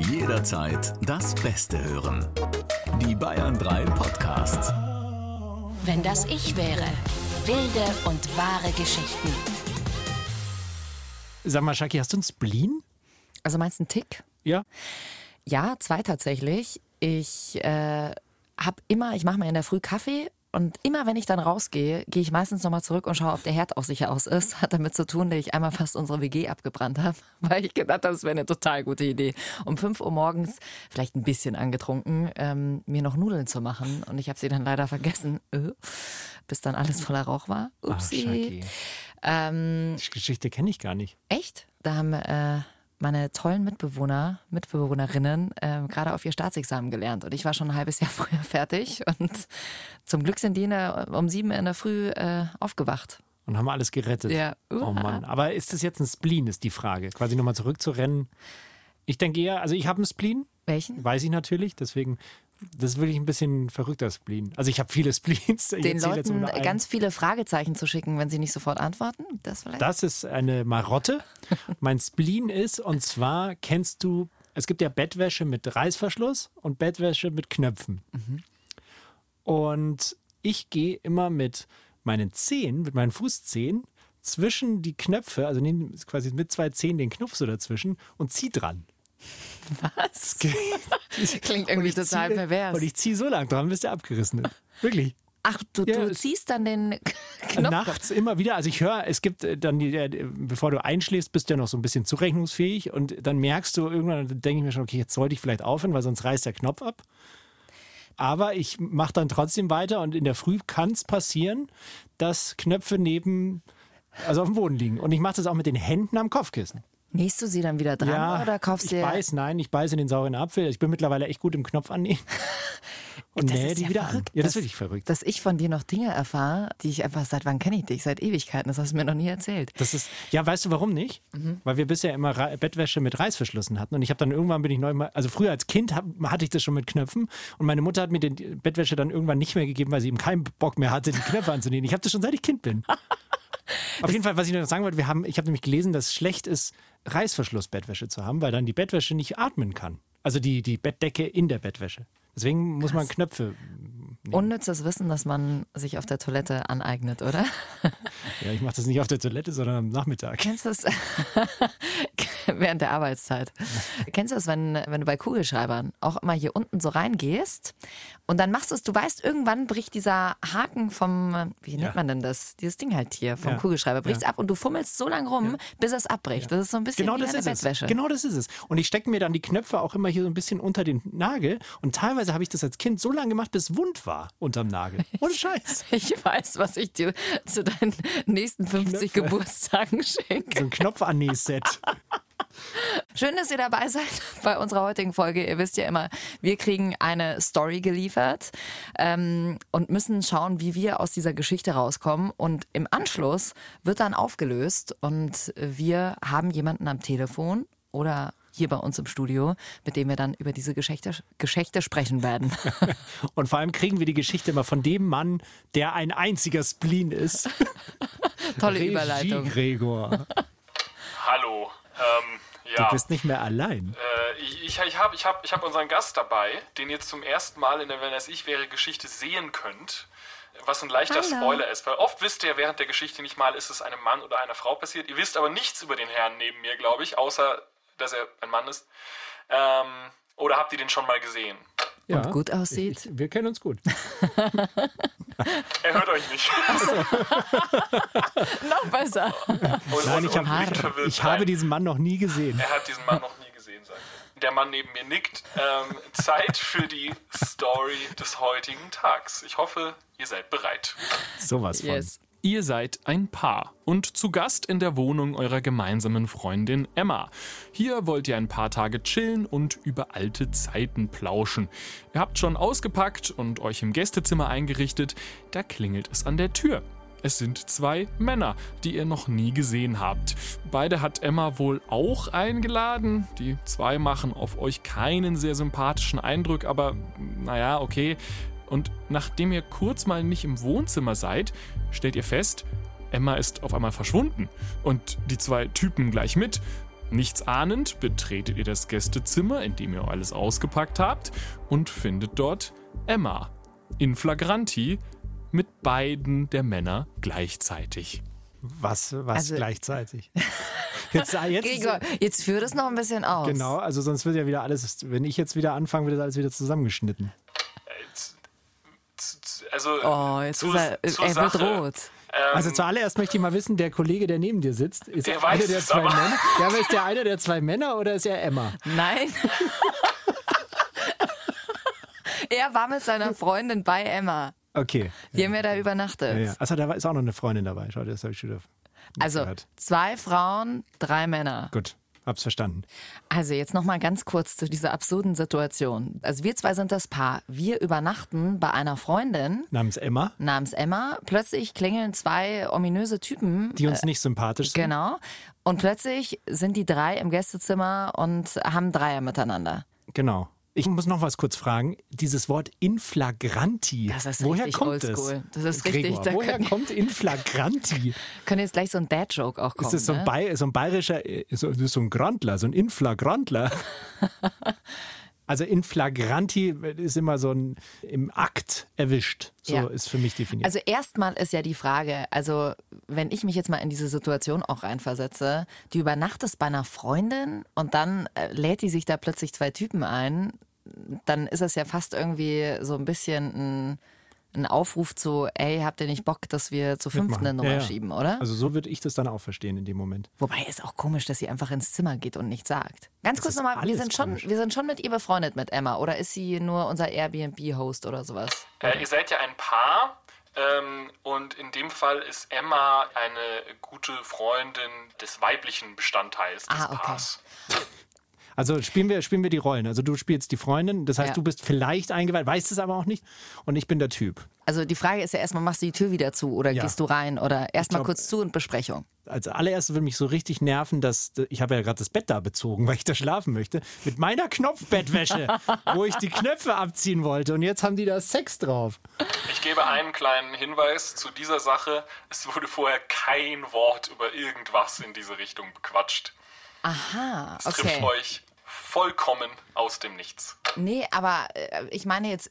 Jederzeit das Beste hören. Die Bayern 3 Podcasts. Wenn das ich wäre. Wilde und wahre Geschichten. Sag mal, Shaki, hast du einen Spleen? Also meinst du einen Tick? Ja. Ja, zwei tatsächlich. Ich äh, habe immer, ich mache mir in der Früh Kaffee und immer wenn ich dann rausgehe, gehe ich meistens nochmal zurück und schaue, ob der Herd auch sicher aus ist. Hat damit zu tun, dass ich einmal fast unsere WG abgebrannt habe, weil ich gedacht habe, das wäre eine total gute Idee. Um 5 Uhr morgens, vielleicht ein bisschen angetrunken, ähm, mir noch Nudeln zu machen. Und ich habe sie dann leider vergessen, äh, bis dann alles voller Rauch war. Upsi. ähm, Die Geschichte kenne ich gar nicht. Echt? Da haben äh, meine tollen Mitbewohner, Mitbewohnerinnen äh, gerade auf ihr Staatsexamen gelernt und ich war schon ein halbes Jahr früher fertig und zum Glück sind die der, um sieben in der Früh äh, aufgewacht. Und haben alles gerettet. Ja. Oh Mann. Aber ist das jetzt ein Spleen, ist die Frage. Quasi nochmal zurückzurennen. Ich denke eher, also ich habe einen Spleen, Welchen? weiß ich natürlich, deswegen, das ist wirklich ein bisschen verrückter Spleen. Also ich habe viele Spleens. Den jetzt Leuten ganz viele Fragezeichen zu schicken, wenn sie nicht sofort antworten? Das vielleicht? Das ist eine Marotte. mein Spleen ist, und zwar kennst du, es gibt ja Bettwäsche mit Reißverschluss und Bettwäsche mit Knöpfen. Und ich gehe immer mit meinen Zehen, mit meinen Fußzehen zwischen die Knöpfe, also nehme quasi mit zwei Zehen den Knopf so dazwischen und zieh dran. Was? Klingt irgendwie total ziehe- pervers. Und ich ziehe so lang dran, bis der abgerissen ist. Wirklich. Ach, du, Ja, du ziehst dann den Knopf. Nachts immer wieder. Also ich höre, es gibt äh, dann, die, äh, bevor du einschläfst, bist du ja noch so ein bisschen zurechnungsfähig und dann merkst du irgendwann, dann denke ich mir schon, okay, jetzt sollte ich vielleicht aufhören, weil sonst reißt der Knopf ab. Aber ich mache dann trotzdem weiter und in der Früh kann es passieren, dass Knöpfe neben, also auf dem Boden liegen. Und ich mache das auch mit den Händen am Kopfkissen. Nähst du sie dann wieder dran oder kaufst ich dir... beiß, nein, ich beiße in den sauren Apfel. Ich bin mittlerweile echt gut im Knopf annehmen. Und Das nähe ist die ja wieder verrückt, an. Ja, das ist wirklich verrückt. Dass ich von dir noch Dinge erfahre, die ich einfach, seit wann kenne ich dich? Seit Ewigkeiten. Das hast du mir noch nie erzählt. Das ist, ja, weißt du warum nicht? Mhm. Weil wir bisher immer Ra Bettwäsche mit Reißverschlüssen hatten. Und ich habe dann irgendwann bin ich neu mal, also früher als Kind hab, hatte ich das schon mit Knöpfen. Und meine Mutter hat mir die Bettwäsche dann irgendwann nicht mehr gegeben, weil sie eben keinen Bock mehr hatte, die Knöpfe anzunehmen. Ich habe das schon seit ich Kind bin. Auf jeden Fall, was ich noch sagen wollte, wir haben, ich habe nämlich gelesen, dass es schlecht ist, Reißverschluss-Bettwäsche zu haben, weil dann die Bettwäsche nicht atmen kann. Also die, die Bettdecke in der Bettwäsche. Deswegen muss man Knöpfe. Unnützes Wissen, das man sich auf der Toilette aneignet, oder? Ja, ich mache das nicht auf der Toilette, sondern am Nachmittag. Kennst du das während der Arbeitszeit? Kennst du das, wenn, wenn du bei Kugelschreibern auch immer hier unten so reingehst und dann machst du es, du weißt, irgendwann bricht dieser Haken vom, wie nennt Ja. man denn das? Dieses Ding halt hier vom Ja. Kugelschreiber bricht Ja. ab und du fummelst so lange rum, bis es abbricht. Das ist so ein bisschen Genau wie das eine ist es. Bettwäsche. Genau das ist es. Und ich stecke mir dann die Knöpfe auch immer hier so ein bisschen unter den Nagel. Und teilweise habe ich das als Kind so lange gemacht, bis es wund war unterm Nagel. Ohne Scheiß. Ich weiß, was ich dir zu deinen nächsten 50 Knöpfe. Geburtstagen schenke. So ein Knopf-Anäs-Set. Schön, dass ihr dabei seid bei unserer heutigen Folge. Ihr wisst ja immer, wir kriegen eine Story geliefert ähm, und müssen schauen, wie wir aus dieser Geschichte rauskommen. Und im Anschluss wird dann aufgelöst und wir haben jemanden am Telefon oder hier bei uns im Studio, mit dem wir dann über diese Geschichte, Geschichte sprechen werden. Und vor allem kriegen wir die Geschichte immer von dem Mann, der ein einziger Spleen ist. Tolle Regie Überleitung. Gregor. Hallo. Ähm, Du ja. bist nicht mehr allein. Äh, ich ich, ich habe ich hab, ich hab unseren Gast dabei, den ihr zum ersten Mal in der Wenn das ich wäre Geschichte sehen könnt. Was ein leichter Hallo. Spoiler ist, weil oft wisst ihr während der Geschichte nicht mal, ist es einem Mann oder einer Frau passiert. Ihr wisst aber nichts über den Herrn neben mir, glaube ich, außer dass er ein Mann ist. Ähm, oder habt ihr den schon mal gesehen? Ja. gut aussieht. Ich, wir kennen uns gut. Er hört euch nicht. Noch besser. Und, Nein, und, ich, und hab, blickt verwirrt ich habe diesen Mann noch nie gesehen. Er hat diesen Mann noch nie gesehen, sagt er. Der Mann neben mir nickt. Ähm, Zeit für die Story des heutigen Tags. Ich hoffe, ihr seid bereit. Sowas von. Yes. Ihr seid ein Paar und zu Gast in der Wohnung eurer gemeinsamen Freundin Emma. Hier wollt ihr ein paar Tage chillen und über alte Zeiten plauschen. Ihr habt schon ausgepackt und euch im Gästezimmer eingerichtet, da klingelt es an der Tür. Es sind zwei Männer, die ihr noch nie gesehen habt. Beide hat Emma wohl auch eingeladen. Die zwei machen auf euch keinen sehr sympathischen Eindruck, aber naja, okay. Und nachdem ihr kurz mal nicht im Wohnzimmer seid, stellt ihr fest, Emma ist auf einmal verschwunden. Und die zwei Typen gleich mit. Nichts ahnend betretet ihr das Gästezimmer, in dem ihr alles ausgepackt habt, und findet dort Emma in flagranti mit beiden der Männer gleichzeitig. Was, was Also- gleichzeitig? Jetzt, jetzt Gregor, jetzt führ das noch ein bisschen aus. Genau, also sonst wird ja wieder alles, wenn ich jetzt wieder anfange, wird das alles wieder zusammengeschnitten. Also, Oh, jetzt zur- ist er, zur er wird Sache. rot. Ähm, Also zuallererst möchte ich mal wissen, der Kollege, der neben dir sitzt, ist Der er einer der zwei aber. Männer? Ja, aber ist der einer der zwei Männer oder ist er Emma? Nein. er war mit seiner Freundin bei Emma. Okay. Die haben ja da übernachtet. Ja, ja. Achso, da war- ist auch noch eine Freundin dabei. Schau, das habe ich schon wieder Also gehört. zwei Frauen, drei Männer. Gut, hab's verstanden. Also jetzt noch mal ganz kurz zu dieser absurden Situation. Also wir zwei sind das Paar. Wir übernachten bei einer Freundin Namens Emma, namens Emma. Plötzlich klingeln zwei ominöse Typen. die uns nicht sympathisch sind. Genau. Und plötzlich sind die drei im Gästezimmer und haben Dreier miteinander. Genau. Ich muss noch was kurz fragen. Dieses Wort inflagranti. Das ist woher richtig kommt oldschool. Das? Das ist richtig, Gregor, da woher kommt inflagranti? Können jetzt gleich so ein Dad-Joke auch kommen. Ist das so ein, ne? So ein bayerischer, äh, so, so ein Grandler, so ein Inflagrantler? also inflagranti ist immer so ein im Akt erwischt. So Ja. ist für mich definiert. Also erstmal ist ja die Frage, also wenn ich mich jetzt mal in diese Situation auch reinversetze, du übernachtest bei einer Freundin und dann äh, lädt die sich da plötzlich zwei Typen ein, dann ist es ja fast irgendwie so ein bisschen ein, ein Aufruf zu, ey, habt ihr nicht Bock, dass wir zu fünft Mitmachen. eine Nummer Ja, ja. schieben, oder? Also so würde ich das dann auch verstehen in dem Moment. Wobei ist auch komisch, dass sie einfach ins Zimmer geht und nichts sagt. Ganz Das kurz nochmal, wir sind, schon, komisch. wir sind schon mit ihr befreundet, mit Emma, oder ist sie nur unser Airbnb-Host oder sowas? Äh, ihr seid ja ein Paar ähm, und in dem Fall ist Emma eine gute Freundin des weiblichen Bestandteils des Ah, okay. Paars. Also spielen wir, spielen wir die Rollen. Also du spielst die Freundin, das heißt, Ja. du bist vielleicht eingeweiht, weißt es aber auch nicht. Und ich bin der Typ. Also die Frage ist ja erstmal, machst du die Tür wieder zu oder Ja. gehst du rein oder erstmal kurz zu und Besprechung. Als allererstes würde mich so richtig nerven, dass ich habe ja gerade das Bett da bezogen, weil ich da schlafen möchte, mit meiner Knopfbettwäsche, wo ich die Knöpfe abziehen wollte. Und jetzt haben die da Sex drauf. Ich gebe einen kleinen Hinweis zu dieser Sache. Es wurde vorher kein Wort über irgendwas in diese Richtung bequatscht. Aha, Es trifft okay. euch vollkommen aus dem Nichts. Nee, aber äh, ich meine jetzt,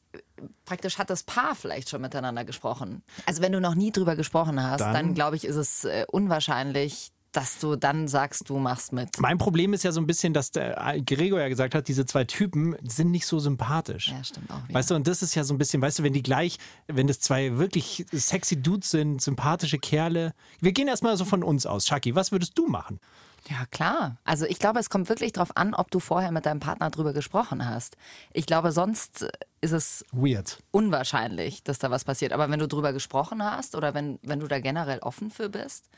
praktisch hat das Paar vielleicht schon miteinander gesprochen. Also wenn du noch nie drüber gesprochen hast, Dann- dann, glaube ich, ist es äh, unwahrscheinlich, dass du dann sagst, du machst mit. Mein Problem ist ja so ein bisschen, dass der Gregor ja gesagt hat, diese zwei Typen sind nicht so sympathisch. Ja, stimmt auch wieder. Weißt du, und das ist ja so ein bisschen, weißt du, wenn die gleich, wenn das zwei wirklich sexy Dudes sind, sympathische Kerle. Wir gehen erstmal so von uns aus. Chucky, was würdest du machen? Ja, klar. Also ich glaube, es kommt wirklich darauf an, ob du vorher mit deinem Partner drüber gesprochen hast. Ich glaube, sonst äh, ist es Weird. unwahrscheinlich, dass da was passiert. Aber wenn du drüber gesprochen hast oder wenn, wenn du da generell offen für bist,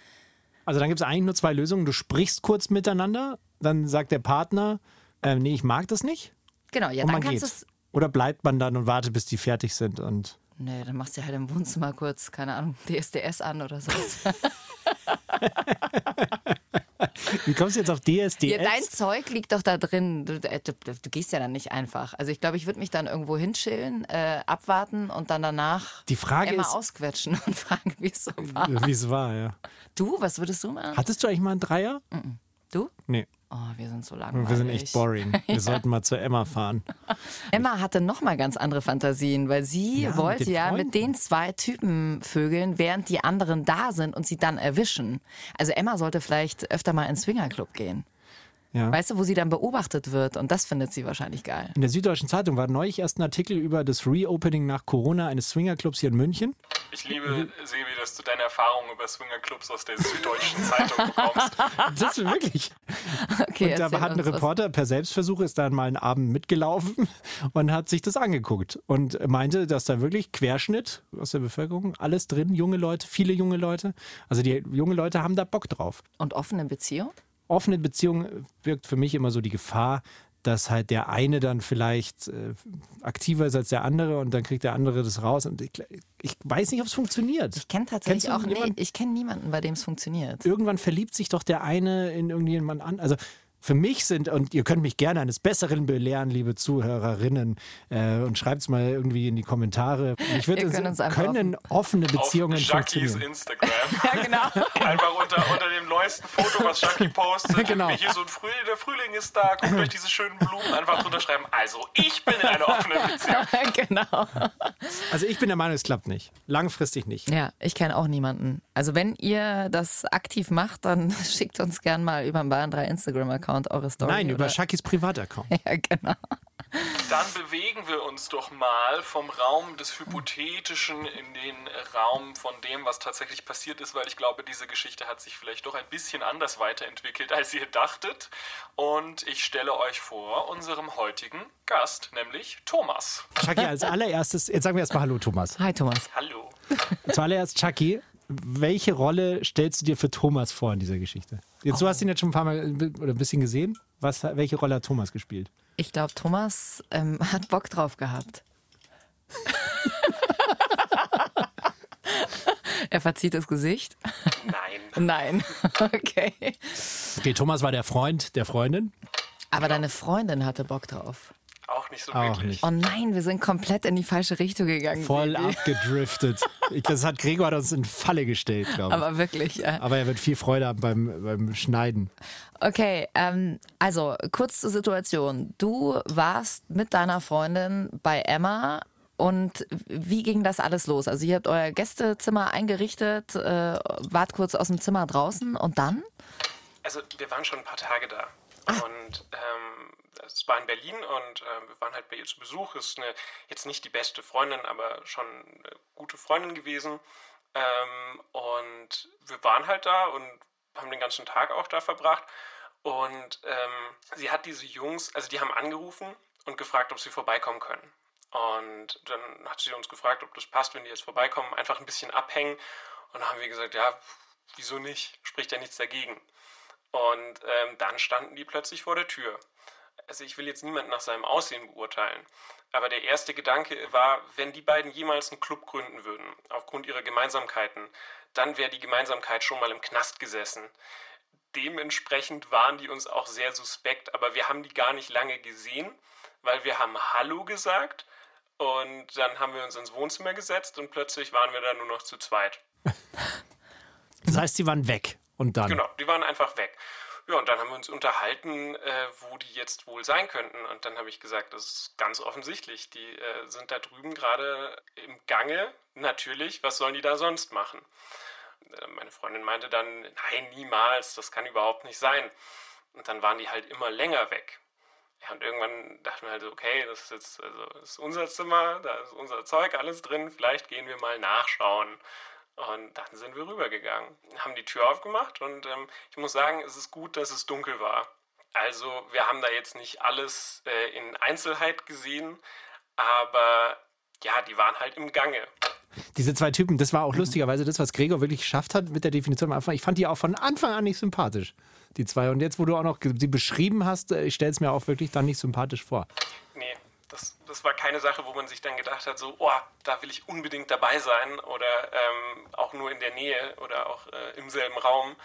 Also dann gibt es eigentlich nur zwei Lösungen. Du sprichst kurz miteinander, dann sagt der Partner, äh, nee, ich mag das nicht. genau, ja, und dann kannst du es. Oder bleibt man dann und wartet, bis die fertig sind und Nee, dann machst du halt im Wohnzimmer kurz, keine Ahnung, DSDS an oder so. Wie kommst du jetzt auf DSDS? Ja, dein Zeug liegt doch da drin. Du, äh, du, du, gehst ja dann nicht einfach. Also ich glaube, ich würde mich dann irgendwo hinchillen, äh, abwarten und dann danach Die Frage Emma ist- ausquetschen und fragen, wie es so war. Wie es war, ja. Du, was würdest du machen? Hattest du eigentlich mal einen Dreier? Du? Nee. Oh, wir sind so langweilig. Wir sind echt boring. Wir sollten mal zu Emma fahren. Emma hatte noch mal ganz andere Fantasien, weil sie Ja, mit wollte den ja Freunden. mit den zwei Typen vögeln, während die anderen da sind und sie dann erwischen. Also Emma sollte vielleicht öfter mal ins Swingerclub gehen. Ja. Weißt du, wo sie dann beobachtet wird und das findet sie wahrscheinlich geil. In der Süddeutschen Zeitung war neulich erst ein Artikel über das Reopening nach Corona eines Swingerclubs hier in München. Ich liebe, Sebi, dass du deine Erfahrungen über Swingerclubs aus der Süddeutschen Zeitung bekommst. Das ist wirklich. Okay, Und da hat ein uns was. Reporter per Selbstversuch ist dann mal einen Abend mitgelaufen und hat sich das angeguckt und meinte, dass da wirklich Querschnitt aus der Bevölkerung, alles drin, junge Leute, viele junge Leute. Also die junge Leute haben da Bock drauf. Und offene Beziehung? Offene Beziehung birgt für mich immer so die Gefahr, dass halt der eine dann vielleicht äh, aktiver ist als der andere und dann kriegt der andere das raus. Und ich, ich weiß nicht, ob es funktioniert. Ich kenne tatsächlich auch, nee, ich kenne niemanden, bei dem es funktioniert. Irgendwann verliebt sich doch der eine in irgendjemand an. Also für mich sind, und ihr könnt mich gerne eines Besseren belehren, liebe Zuhörerinnen, äh, und schreibt es mal irgendwie in die Kommentare. Ich würde Wir können können offene Beziehungen Auf Shakis funktionieren. Instagram. Ja, genau. Einfach unter, unter dem neuesten Foto, was Shaki postet. Genau. Hier so ein Frühling, der Frühling ist da, guckt euch diese schönen Blumen einfach drunter schreiben. Also, ich bin in einer offenen Beziehung. genau. Also ich bin der Meinung, es klappt nicht. Langfristig nicht. Ja, ich kenne auch niemanden. Also wenn ihr das aktiv macht, dann schickt uns gern mal über den Bayern 3 Instagram-Account eure Story. Nein, über oder- Shakis Privataccount. Ja, genau. Dann bewegen wir uns doch mal vom Raum des Hypothetischen in den Raum von dem, was tatsächlich passiert ist, weil ich glaube, diese Geschichte hat sich vielleicht doch ein bisschen anders weiterentwickelt, als ihr dachtet. Und ich stelle euch vor unserem heutigen Gast, nämlich Thomas. Shaki, als allererstes, jetzt sagen wir erstmal Hallo Thomas. Hi Thomas. Hallo. Zuallererst, Chucky, welche Rolle stellst du dir für Thomas vor in dieser Geschichte? Jetzt, Du hast ihn jetzt schon ein paar Mal oder ein bisschen gesehen. Was, welche Rolle hat Thomas gespielt? Ich glaube, Thomas ähm, hat Bock drauf gehabt. er verzieht das Gesicht. Nein. Nein. Okay. Okay, Thomas war der Freund der Freundin. Aber deine Freundin hatte Bock drauf. Auch nicht so Auch wirklich. nicht. Oh nein, wir sind komplett in die falsche Richtung gegangen. Voll Sebi. abgedriftet. Ich, das hat Gregor uns in Falle gestellt, glaube ich. Aber wirklich, ja. Aber er wird viel Freude haben beim, beim Schneiden. Okay, ähm, also kurz zur Situation. Du warst mit deiner Freundin bei Emma und wie ging das alles los? Also ihr habt euer Gästezimmer eingerichtet, äh, wart kurz aus dem Zimmer draußen und dann? Also wir waren schon ein paar Tage da. Und ähm, es war in Berlin und ähm, wir waren halt bei ihr zu Besuch. Ist eine, jetzt nicht die beste Freundin, aber schon eine gute Freundin gewesen. Ähm, und wir waren halt da und haben den ganzen Tag auch da verbracht. Und ähm, sie hat diese Jungs, also die haben angerufen und gefragt, ob sie vorbeikommen können. Und dann hat sie uns gefragt, ob das passt, wenn die jetzt vorbeikommen, einfach ein bisschen abhängen. Und dann haben wir gesagt, ja, wieso nicht? Spricht ja nichts dagegen. Und ähm, dann standen die plötzlich vor der Tür. Also ich will jetzt niemanden nach seinem Aussehen beurteilen, aber der erste Gedanke war, wenn die beiden jemals einen Club gründen würden, aufgrund ihrer Gemeinsamkeiten, dann wäre die Gemeinsamkeit schon mal im Knast gesessen. Dementsprechend waren die uns auch sehr suspekt, aber wir haben die gar nicht lange gesehen, weil wir haben Hallo gesagt und dann haben wir uns ins Wohnzimmer gesetzt und plötzlich waren wir da nur noch zu zweit. Das heißt, sie waren weg. Und dann? Genau, die waren einfach weg. Ja, und dann haben wir uns unterhalten, äh, wo die jetzt wohl sein könnten. Und dann habe ich gesagt, das ist ganz offensichtlich. Die äh, sind da drüben gerade im Gange. Natürlich, was sollen die da sonst machen? Äh, meine Freundin meinte dann, nein, niemals, das kann überhaupt nicht sein. Und dann waren die halt immer länger weg. Ja, und irgendwann dachten wir halt okay, das ist jetzt also, das ist unser Zimmer, da ist unser Zeug alles drin, vielleicht gehen wir mal nachschauen. Und dann sind wir rübergegangen, haben die Tür aufgemacht und ähm, ich muss sagen, es ist gut, dass es dunkel war. Also wir haben da jetzt nicht alles äh, in Einzelheit gesehen, aber ja, die waren halt im Gange. Diese zwei Typen, das war auch lustigerweise das, was Gregor wirklich geschafft hat mit der Definition am Anfang. Ich fand die auch von Anfang an nicht sympathisch, die zwei. Und jetzt, wo du auch noch sie beschrieben hast, äh, ich stelle es mir auch wirklich dann nicht sympathisch vor. Nee, das, das war keine Sache, wo man sich dann gedacht hat, so, oh, da will ich unbedingt dabei sein oder ähm, auch nur in der Nähe oder auch äh, im selben Raum.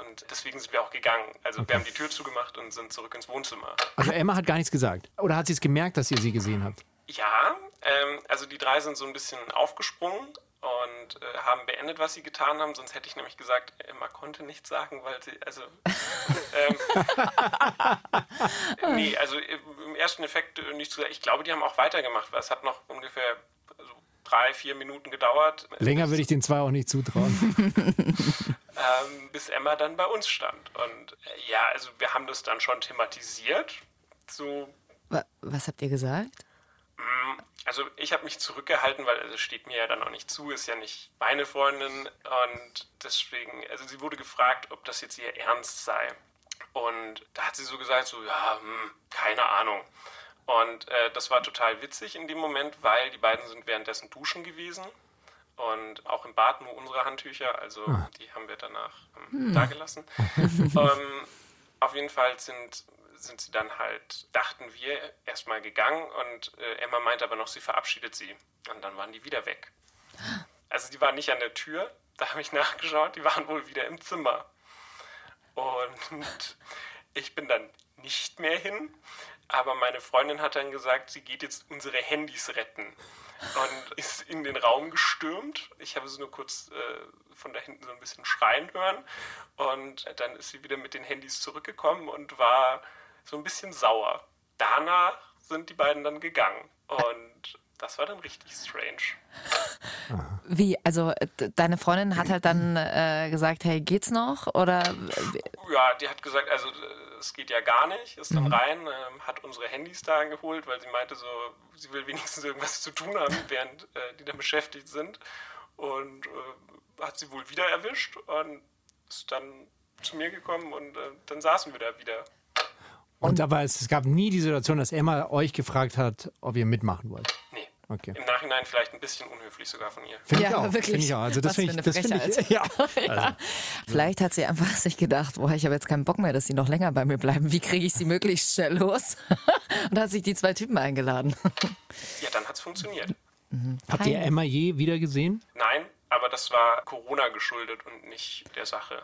Und deswegen sind wir auch gegangen. Also wir haben die Tür zugemacht und sind zurück ins Wohnzimmer. Also Emma hat gar nichts gesagt. Oder hat sie es gemerkt, dass ihr sie gesehen habt? Ja, ähm, also die drei sind so ein bisschen aufgesprungen und äh, haben beendet, was sie getan haben. Sonst hätte ich nämlich gesagt, Emma konnte nichts sagen, weil sie, also. ähm, nee, also im ersten Effekt äh, nicht zu Ich glaube, die haben auch weitergemacht, weil es hat noch ungefähr also, drei, vier Minuten gedauert. Länger würde ich den zwei auch nicht zutrauen. ähm, bis Emma dann bei uns stand. Und äh, ja, also wir haben das dann schon thematisiert. So, Wa- Was habt ihr gesagt? also ich habe mich zurückgehalten, weil es steht mir ja dann auch nicht zu, ist ja nicht meine Freundin. Und deswegen, also sie wurde gefragt, ob das jetzt ihr Ernst sei. Und da hat sie so gesagt, so, ja, hm, keine Ahnung. Und äh, das war total witzig in dem Moment, weil die beiden sind währenddessen duschen gewesen. Und auch im Bad nur unsere Handtücher, also die haben wir danach ähm, da gelassen. ähm, auf jeden Fall sind, sind sie dann halt, dachten wir, erstmal gegangen und äh, Emma meinte aber noch, sie verabschiedet sie. Und dann waren die wieder weg. Also die waren nicht an der Tür, da habe ich nachgeschaut, die waren wohl wieder im Zimmer. Und Ich bin dann nicht mehr hin, aber meine Freundin hat dann gesagt, sie geht jetzt unsere Handys retten und ist in den Raum gestürmt. Ich habe sie nur kurz äh, von da hinten so ein bisschen schreien hören und dann ist sie wieder mit den Handys zurückgekommen und war so ein bisschen sauer. Danach sind die beiden dann gegangen und das war dann richtig strange. Wie? Also deine Freundin hat halt dann äh, gesagt, hey, geht's noch? Oder Ja, die hat gesagt, also äh, es geht ja gar nicht, ist dann rein, ähm, hat unsere Handys da geholt, weil sie meinte so, sie will wenigstens irgendwas zu tun haben, während äh, die da beschäftigt sind. Und äh, hat sie wohl wieder erwischt und ist dann zu mir gekommen und äh, dann saßen wir da wieder. Und aber es, es gab nie die Situation, dass Emma euch gefragt hat, ob ihr mitmachen wollt. Okay. Im Nachhinein vielleicht ein bisschen unhöflich sogar von ihr. Finde ich Ja, auch. wirklich. Finde ich auch. Also das finde ich, eine das finde ich, Frechheit. ja. Also, vielleicht hat sie einfach sich gedacht, boah, ich habe jetzt keinen Bock mehr, dass sie noch länger bei mir bleiben. Wie kriege ich sie möglichst schnell los? Und hat sich die zwei Typen eingeladen. Ja, dann hat es funktioniert. habt ihr Emma je wieder gesehen? Nein, aber das war Corona geschuldet und nicht der Sache.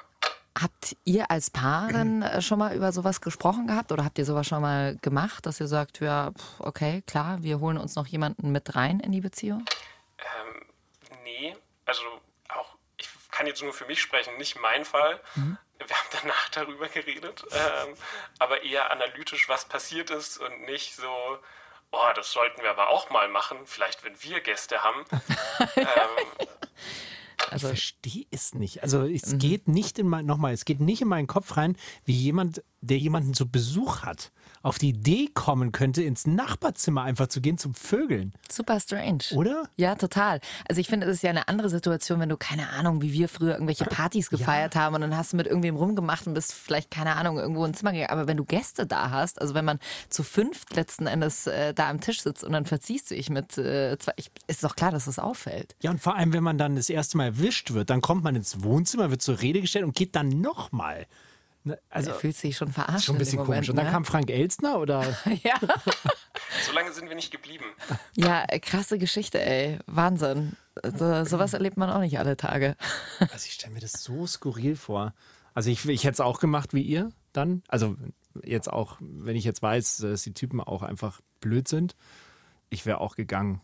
Habt ihr als Paar dann äh, schon mal über sowas gesprochen gehabt oder habt ihr sowas schon mal gemacht, dass ihr sagt, ja, okay, klar, wir holen uns noch jemanden mit rein in die Beziehung? Ähm, nee, also auch, ich kann jetzt nur für mich sprechen, nicht mein Fall. Wir haben danach darüber geredet, ähm, aber eher analytisch, was passiert ist und nicht so, oh, das sollten wir aber auch mal machen, vielleicht wenn wir Gäste haben. ähm, Also Ich verstehe es nicht. Also es geht nicht in mein, nochmal, es geht nicht in meinen Kopf rein, wie jemand, der jemanden zu Besuch hat, auf die Idee kommen könnte, ins Nachbarzimmer einfach zu gehen zum Vögeln. super strange. Oder? Ja, total. Also ich finde, es ist ja eine andere Situation, wenn du, keine Ahnung, wie wir früher irgendwelche Partys gefeiert haben und dann hast du mit irgendwem rumgemacht und bist vielleicht, keine Ahnung, irgendwo ins Zimmer gegangen. Aber wenn du Gäste da hast, also wenn man zu fünft letzten Endes äh, da am Tisch sitzt und dann verziehst du dich mit äh, zwei, ich, ist doch klar, dass das auffällt. Ja, und vor allem, wenn man dann das erste Mal erwischt wird, dann kommt man ins Wohnzimmer, wird zur Rede gestellt und geht dann nochmal. Ne, Also Du fühlst dich schon verarscht. schon ein in bisschen Moment, komisch. Und dann ne? kam Frank Elstner oder? ja. so lange sind wir nicht geblieben. ja, krasse Geschichte, ey. Wahnsinn. So, sowas erlebt man auch nicht alle Tage. Also ich stelle mir das so skurril vor. Also ich, ich hätte es auch gemacht wie ihr dann. Also jetzt auch, wenn ich jetzt weiß, dass die Typen auch einfach blöd sind, ich wäre auch gegangen,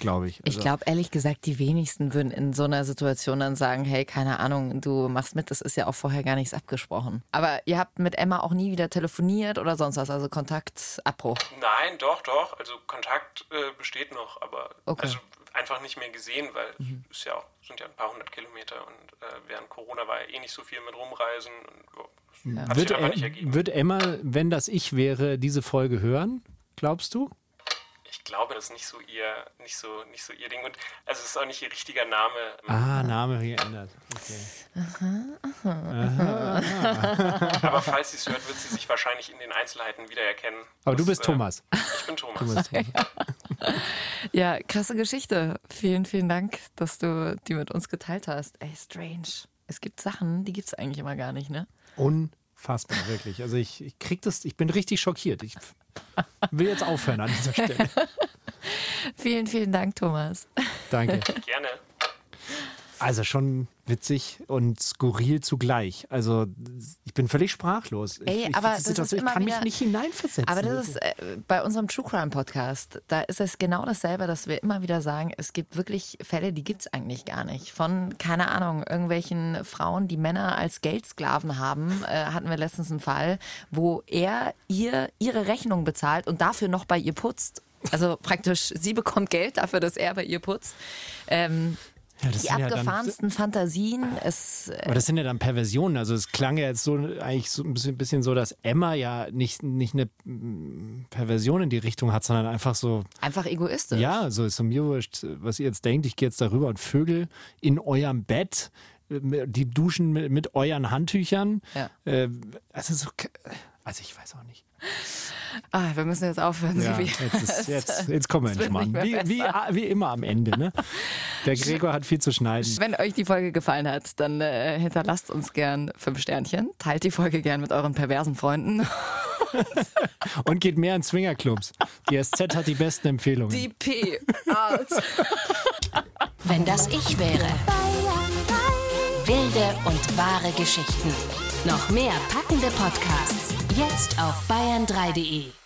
glaube ich. Ich Also, glaube, ehrlich gesagt, die wenigsten würden in so einer Situation dann sagen, hey, keine Ahnung, du machst mit, das ist ja auch vorher gar nichts abgesprochen. Aber ihr habt mit Emma auch nie wieder telefoniert oder sonst was, also Kontaktabbruch. Nein, doch, doch. Also Kontakt äh, besteht noch, aber Okay. also einfach nicht mehr gesehen, weil es ist ja auch, sind ja ein paar hundert Kilometer und äh, während Corona war ja eh nicht so viel mit rumreisen und ja, hat wird, einfach nicht ergeben. wird Emma, wenn das ich wäre, diese Folge hören? Glaubst du? Ich glaube, das ist nicht so ihr, nicht so, nicht so ihr Ding. Und also es ist auch nicht ihr richtiger Name. Ah, Name geändert. Okay. Aber falls sie es hört, wird sie sich wahrscheinlich in den Einzelheiten wiedererkennen. Aber du Das, bist äh, Thomas. Ich bin Thomas. Du bist Thomas. Ja, krasse Geschichte. Vielen, vielen Dank, dass du die mit uns geteilt hast. Ey, strange. Es gibt Sachen, die gibt es eigentlich immer gar nicht, ne? Unfassbar, wirklich. Also ich, ich krieg das, ich bin richtig schockiert. Ich will jetzt aufhören an dieser Stelle. Vielen, vielen Dank, Thomas. Danke. Gerne. Also schon witzig und skurril zugleich. Also ich bin völlig sprachlos. Ey, ich, ich, aber die das Situation, ich kann mich wieder- nicht hineinversetzen. Aber das ist äh, bei unserem True Crime Podcast, da ist es genau dasselbe, dass wir immer wieder sagen, es gibt wirklich Fälle, die gibt's eigentlich gar nicht. Von, keine Ahnung, irgendwelchen Frauen, die Männer als Geldsklaven haben, äh, hatten wir letztens einen Fall, wo er ihr ihre Rechnung bezahlt und dafür noch bei ihr putzt. Also praktisch, sie bekommt Geld dafür, dass er bei ihr putzt. Ähm, ja, die sind ja dann- abgefahrensten Fantasien. Es, äh, Aber das sind ja dann Perversionen. Also es klang ja jetzt so eigentlich so ein bisschen, bisschen so, dass Emma ja nicht, nicht eine mm, Perversion in die Richtung hat, sondern einfach so, einfach egoistisch. ja, so ist so mir wurscht, was ihr jetzt denkt, ich gehe jetzt darüber und Vögel in eurem Bett, äh, die duschen mit, mit euren Handtüchern. Ja. Äh, also so, also ich weiß auch nicht. Ah, wir müssen jetzt aufhören, Ja, Sibi. jetzt, ist, jetzt, jetzt kommen wir mal nicht an. mehr Wie, wie, wie immer am Ende. Ne? Der Gregor hat viel zu schneiden. Wenn euch die Folge gefallen hat, dann äh, hinterlasst uns gern fünf Sternchen. Teilt die Folge gern mit euren perversen Freunden. Und geht mehr in Swingerclubs. Die SZ hat die besten Empfehlungen. Die P. Out. Wenn das ich wäre. Wilde und wahre Geschichten. Noch mehr packende Podcasts Jetzt auf bayern3.de.